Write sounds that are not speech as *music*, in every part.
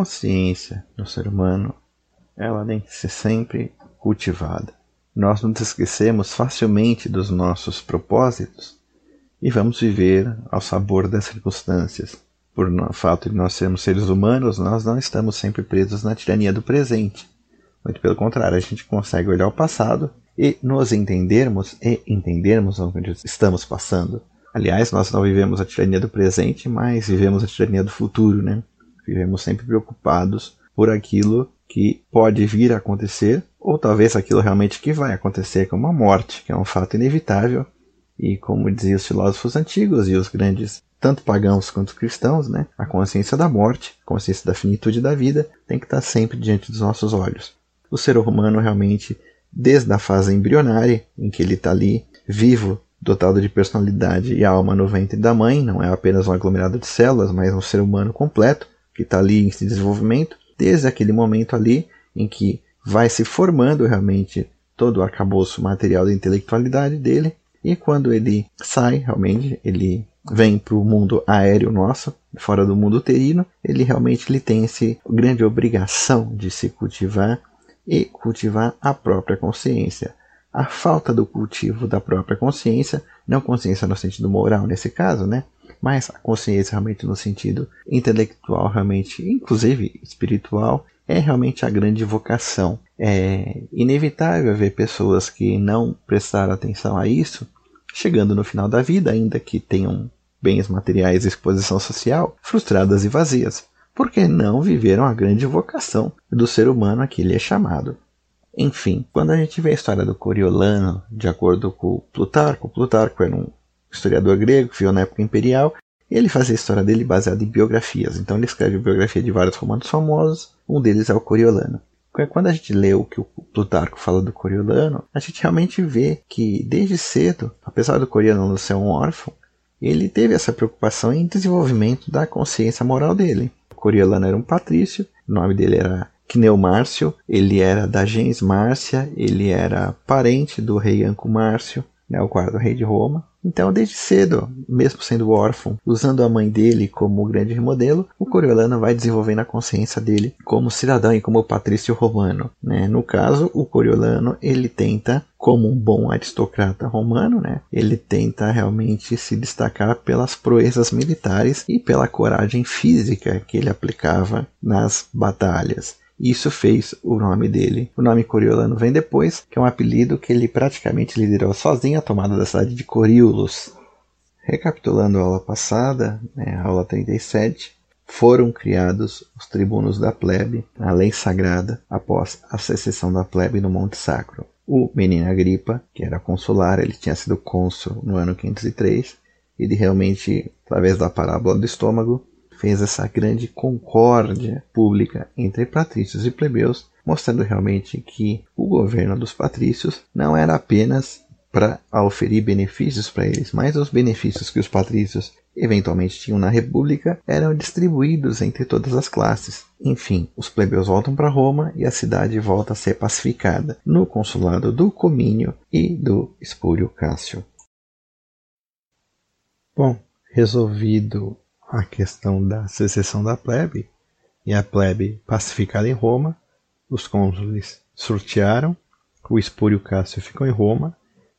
Consciência do ser humano, ela tem que ser sempre cultivada. Nós nos esquecemos facilmente dos nossos propósitos e vamos viver ao sabor das circunstâncias. Por fato de nós sermos seres humanos, nós não estamos sempre presos na tirania do presente. Muito pelo contrário, a gente consegue olhar o passado e nos entendermos e entendermos onde estamos passando. Aliás, nós não vivemos a tirania do presente, mas vivemos a tirania do futuro, né? Vivemos sempre preocupados por aquilo que pode vir a acontecer, ou talvez aquilo realmente que vai acontecer, como a morte, que é um fato inevitável. E como diziam os filósofos antigos e os grandes, tanto pagãos quanto cristãos, né? A consciência da morte, a consciência da finitude da vida, tem que estar sempre diante dos nossos olhos. O ser humano realmente, desde a fase embrionária, em que ele está ali vivo, dotado de personalidade e alma no ventre da mãe, não é apenas um aglomerado de células, mas um ser humano completo que está ali em desenvolvimento, desde aquele momento ali em que vai se formando realmente todo o arcabouço material da intelectualidade dele, e quando ele sai, realmente, ele vem para o mundo aéreo nosso, fora do mundo uterino, ele realmente ele tem essa grande obrigação de se cultivar e cultivar a própria consciência a falta do cultivo da própria consciência, não consciência no sentido moral nesse caso, né? Mas a consciência realmente no sentido intelectual, realmente, inclusive espiritual, é realmente a grande vocação. É inevitável ver pessoas que não prestaram atenção a isso, chegando no final da vida, ainda que tenham bens materiais e exposição social, frustradas e vazias, porque não viveram a grande vocação do ser humano a que ele é chamado. Enfim, quando a gente vê a história do Coriolano, de acordo com Plutarco, Plutarco era um historiador grego que viveu na época imperial, e ele fazia a história dele baseada em biografias. Então ele escreve biografia de vários romanos famosos, um deles é o Coriolano. Quando a gente lê o que o Plutarco fala do Coriolano, a gente realmente vê que desde cedo, apesar do Coriolano ser um órfão, ele teve essa preocupação em desenvolvimento da consciência moral dele. O Coriolano era um patrício, o nome dele era Cneu Márcio, ele era da gens Márcia, ele era parente do rei Anco Márcio, né, o quarto rei de Roma. Então, desde cedo, mesmo sendo órfão, usando a mãe dele como grande modelo, o Coriolano vai desenvolvendo a consciência dele como cidadão e como patrício romano. Né? No caso, o Coriolano ele tenta, como um bom aristocrata romano, né? ele tenta realmente se destacar pelas proezas militares e pela coragem física que ele aplicava nas batalhas. Isso fez o nome dele. O nome Coriolano vem depois, que é um apelido que ele praticamente liderou sozinho a tomada da cidade de Coriolos. Recapitulando a aula passada, né, a aula 37, foram criados os tribunos da plebe, a lei sagrada, após a secessão da plebe no Monte Sacro. O menino Agripa, que era consular, ele tinha sido cônsul no ano 503, ele realmente, através da parábola do estômago, fez essa grande concórdia pública entre patrícios e plebeus, mostrando realmente que o governo dos patrícios não era apenas para oferir benefícios para eles, mas os benefícios que os patrícios eventualmente tinham na república eram distribuídos entre todas as classes. Enfim, os plebeus voltam para Roma e a cidade volta a ser pacificada no consulado do Comínio e do Espúrio Cássio. Bom, resolvido a questão da secessão da plebe e a plebe pacificada em Roma, os cônsules sortearam, o Espúrio Cássio ficou em Roma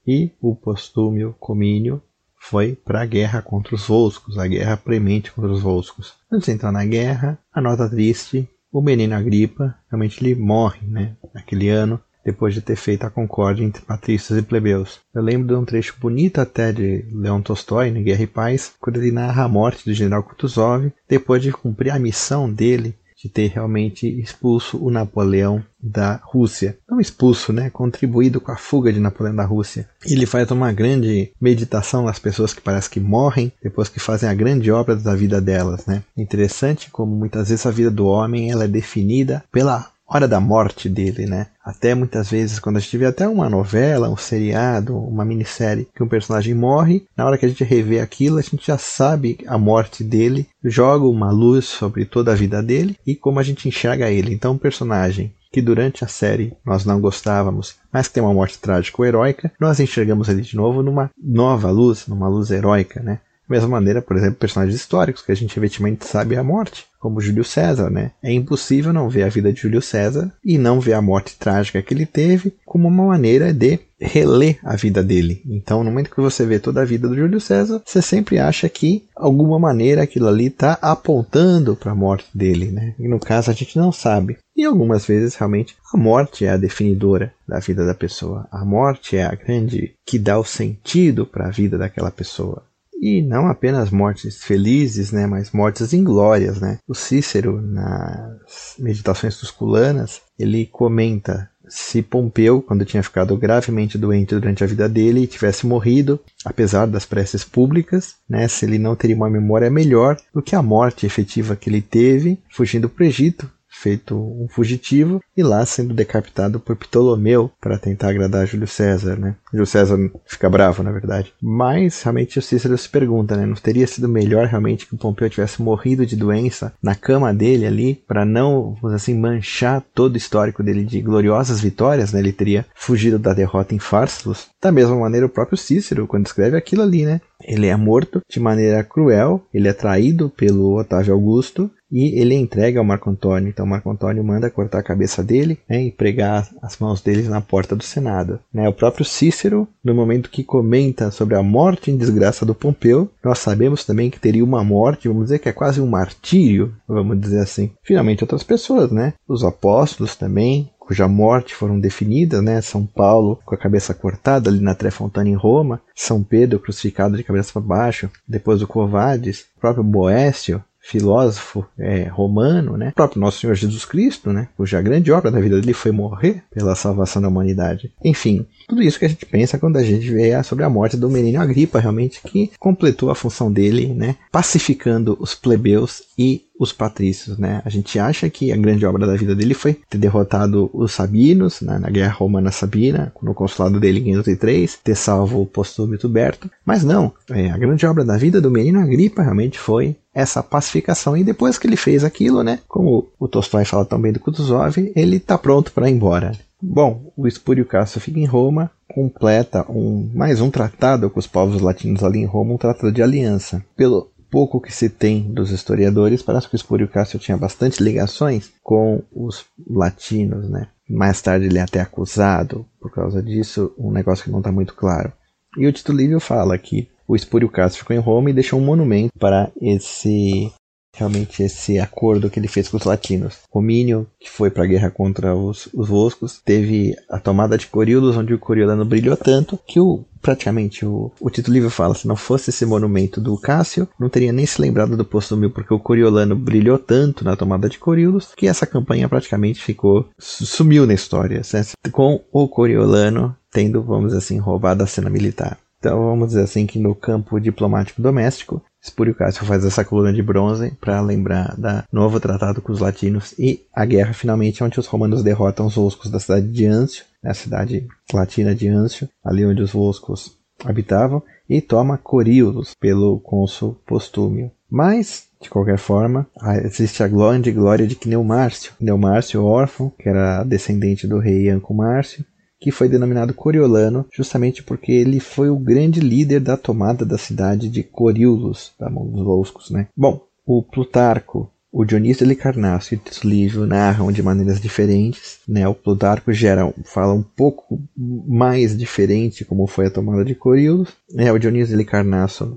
e o Postúmio Comínio foi para a guerra contra os Volscos, a guerra premente contra os Volscos. Antes de entrar na guerra, a nota triste, o menino Agripa, realmente ele morre, né, naquele ano, depois de ter feito a concórdia entre patrícios e plebeus. Eu lembro de um trecho bonito até de Leon Tolstói, em Guerra e Paz, quando ele narra a morte do general Kutuzov, depois de cumprir a missão dele de ter realmente expulso o Napoleão da Rússia. Não expulso, né? Contribuído com a fuga de Napoleão da Rússia. Ele faz uma grande meditação nas pessoas que parece que morrem depois que fazem a grande obra da vida delas, né? Interessante como muitas vezes a vida do homem ela é definida pela hora da morte dele, né? Até muitas vezes, quando a gente vê até uma novela, um seriado, uma minissérie, que um personagem morre, na hora que a gente revê aquilo, a gente já sabe a morte dele, joga uma luz sobre toda a vida dele e como a gente enxerga ele. Então, um personagem que durante a série nós não gostávamos, mas que tem uma morte trágica ou heróica, nós enxergamos ele de novo numa nova luz, numa luz heróica, né? Da mesma maneira, por exemplo, personagens históricos que a gente evidentemente sabe a morte como Júlio César, né? É impossível não ver a vida de Júlio César e não ver a morte trágica que ele teve como uma maneira de reler a vida dele. Então, no momento que você vê toda a vida do Júlio César, você sempre acha que alguma maneira aquilo ali está apontando para a morte dele, né? E no caso a gente não sabe. E algumas vezes realmente a morte é a definidora da vida da pessoa. A morte é a grande que dá o sentido para a vida daquela pessoa e não apenas mortes felizes, né, mas mortes inglórias, né? O Cícero nas Meditações Tusculanas, ele comenta se Pompeu, quando tinha ficado gravemente doente durante a vida dele, tivesse morrido, apesar das preces públicas, né, se ele não teria uma memória melhor do que a morte efetiva que ele teve, fugindo para o Egito, feito um fugitivo e lá sendo decapitado por Ptolomeu para tentar agradar Júlio César, né? Júlio César fica bravo, na verdade. Mas realmente o Cícero se pergunta, né? Não teria sido melhor realmente que o Pompeu tivesse morrido de doença na cama dele ali para não, assim, manchar todo o histórico dele de gloriosas vitórias, né? Ele teria fugido da derrota em Pharsalus. Da mesma maneira o próprio Cícero quando escreve aquilo ali, né? Ele é morto de maneira cruel, ele é traído pelo Otávio Augusto e ele entrega ao Marco Antônio. Então Marco Antônio manda cortar a cabeça dele né, e pregar as mãos deles na porta do Senado. Né, o próprio Cícero, no momento que comenta sobre a morte em desgraça do Pompeu, nós sabemos também que teria uma morte, vamos dizer que é quase um martírio, vamos dizer assim. Finalmente outras pessoas, né? Os apóstolos também, cuja morte foram definidas, né? São Paulo com a cabeça cortada ali na Trefontana em Roma, São Pedro crucificado de cabeça para baixo, depois o Covades, o próprio Boécio, filósofo é, romano, né? o próprio nosso Senhor Jesus Cristo, né? cuja grande obra da vida dele foi morrer pela salvação da humanidade. Enfim, tudo isso que a gente pensa quando a gente vê sobre a morte do menino Agripa, realmente, que completou a função dele, né? pacificando os plebeus e os patrícios, né? A gente acha que a grande obra da vida dele foi ter derrotado os sabinos né, na guerra romana sabina, no consulado dele em 503, ter salvo o postúmio Tuberto, mas não. É, a grande obra da vida do menino Agripa realmente foi essa pacificação. E depois que ele fez aquilo, né, como o Tolstói fala também do Kutuzov, ele está pronto para ir embora. Bom, o Espúrio Cássio fica em Roma, completa um, mais um tratado com os povos latinos ali em Roma, um tratado de aliança. Pelo pouco que se tem dos historiadores, parece que o Espúrio Cássio tinha bastante ligações com os latinos, né? Mais tarde ele é até acusado por causa disso, um negócio que não está muito claro. E o Tito Livio fala que o Espúrio Cássio ficou em Roma e deixou um monumento para esse realmente esse acordo que ele fez com os latinos. Comínio, que foi para a guerra contra os, os Voscos, teve a tomada de Coriolus, onde o Coriolano brilhou tanto que o praticamente o, o Tito Livre fala, se não fosse esse monumento do Cássio, não teria nem se lembrado do posto mil, porque o Coriolano brilhou tanto na tomada de Coriolus, que essa campanha praticamente ficou, sumiu na história, certo? com o Coriolano tendo, vamos dizer assim, roubado a cena militar. Então vamos dizer assim que no campo diplomático doméstico, Espúrio Cássio faz essa coluna de bronze para lembrar da novo tratado com os latinos e a guerra finalmente onde os romanos derrotam os Volscos da cidade de Ancio, a né, cidade latina de Ancio, ali onde os Volscos habitavam, e toma Coríolos pelo cônsul Postúmio. Mas, de qualquer forma, existe a grande glória de Cneumárcio. Cneumárcio, órfão, que era descendente do rei Anco Márcio, que foi denominado Coriolano justamente porque ele foi o grande líder da tomada da cidade de Coriulos, da mão dos Volscos. Né? Bom, o Plutarco, o Dionísio de e o Tito Livio narram de maneiras diferentes. Né? O Plutarco gera, fala um pouco mais diferente como foi a tomada de Coriulos. Né? O Dionísio de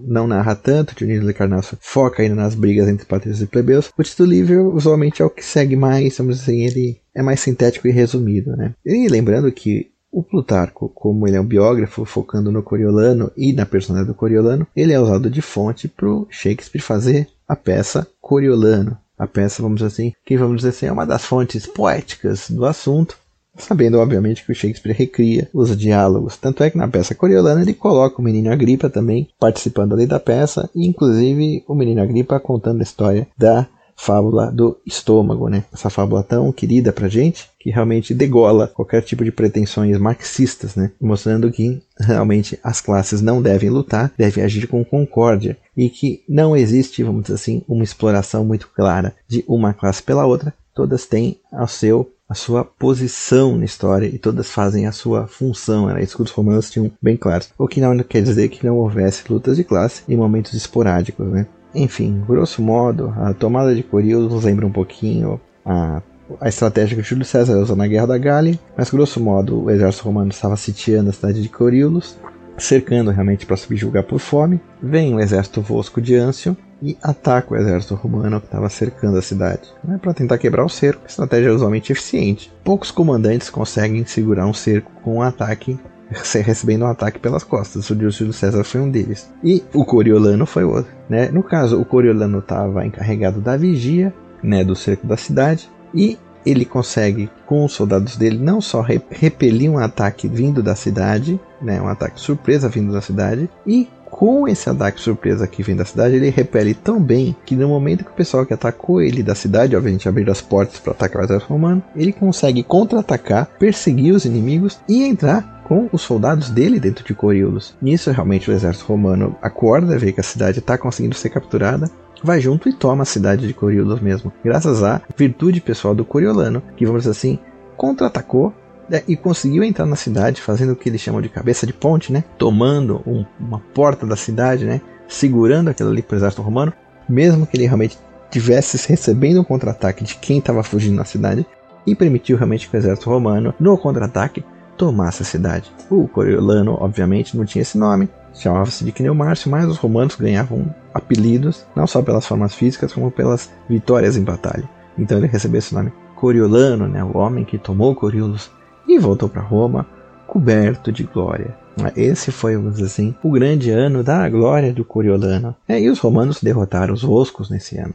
não narra tanto, o Dionísio de foca ainda nas brigas entre patrícios e plebeus. O Tito Livio usualmente é o que segue mais, vamos dizer assim, ele é mais sintético e resumido. Né? E lembrando que o Plutarco, como ele é um biógrafo focando no Coriolano e na personagem do Coriolano, ele é usado de fonte para o Shakespeare fazer a peça Coriolano. A peça, vamos dizer assim, que vamos dizer assim, é uma das fontes poéticas do assunto, sabendo obviamente que o Shakespeare recria os diálogos. Tanto é que na peça Coriolano ele coloca o menino Agripa também participando ali da peça, e inclusive o menino Agripa contando a história da fábula do estômago, né? Essa fábula tão querida pra gente que realmente degola qualquer tipo de pretensões marxistas, né? Mostrando que realmente as classes não devem lutar, devem agir com concórdia e que não existe, vamos dizer assim, uma exploração muito clara de uma classe pela outra. Todas têm ao seu a sua posição na história e todas fazem a sua função. Era isso que os romanos tinham bem claros. O que não quer dizer que não houvesse lutas de classe em momentos esporádicos, né? Enfim, grosso modo, a tomada de Corius nos lembra um pouquinho a, a estratégia que Júlio César usou na Guerra da Gália, mas grosso modo o exército romano estava sitiando a cidade de Coriolus, cercando realmente para subjugar por fome. Vem o exército Vosco de Ancio e ataca o exército romano que estava cercando a cidade, né, para tentar quebrar o cerco, estratégia usualmente eficiente. Poucos comandantes conseguem segurar um cerco com um ataque *laughs* recebendo um ataque pelas costas. O Júlio César foi um deles. E o Coriolano foi outro. Né? No caso, o Coriolano estava encarregado da vigia né, do cerco da cidade e ele consegue, com os soldados dele, não só repelir um ataque vindo da cidade, né, um ataque surpresa vindo da cidade, e com esse ataque surpresa que vem da cidade, ele repele tão bem que no momento que o pessoal que atacou ele da cidade, obviamente abriu as portas para atacar o exército romano, ele consegue contra-atacar, perseguir os inimigos e entrar com os soldados dele dentro de Coriolus. Nisso, realmente, o exército romano acorda, vê que a cidade está conseguindo ser capturada, vai junto e toma a cidade de Coriolus mesmo, graças à virtude pessoal do Coriolano, que, vamos dizer assim, contra-atacou é, e conseguiu entrar na cidade fazendo o que eles chamam de cabeça de ponte, né? Tomando um, uma porta da cidade, né? Segurando aquilo ali para o exército romano, mesmo que ele realmente tivesse recebendo um contra-ataque de quem estava fugindo na cidade, e permitiu realmente que o exército romano, no contra-ataque, tomasse a cidade. O Coriolano, obviamente, não tinha esse nome, chamava-se de Cneomárcio, mas os romanos ganhavam apelidos, não só pelas formas físicas, como pelas vitórias em batalha. Então ele recebeu esse nome Coriolano, né, o homem que tomou Coriolus e voltou para Roma coberto de glória. Esse foi, vamos dizer assim, o grande ano da glória do Coriolano. É, e os romanos derrotaram os Voscos nesse ano.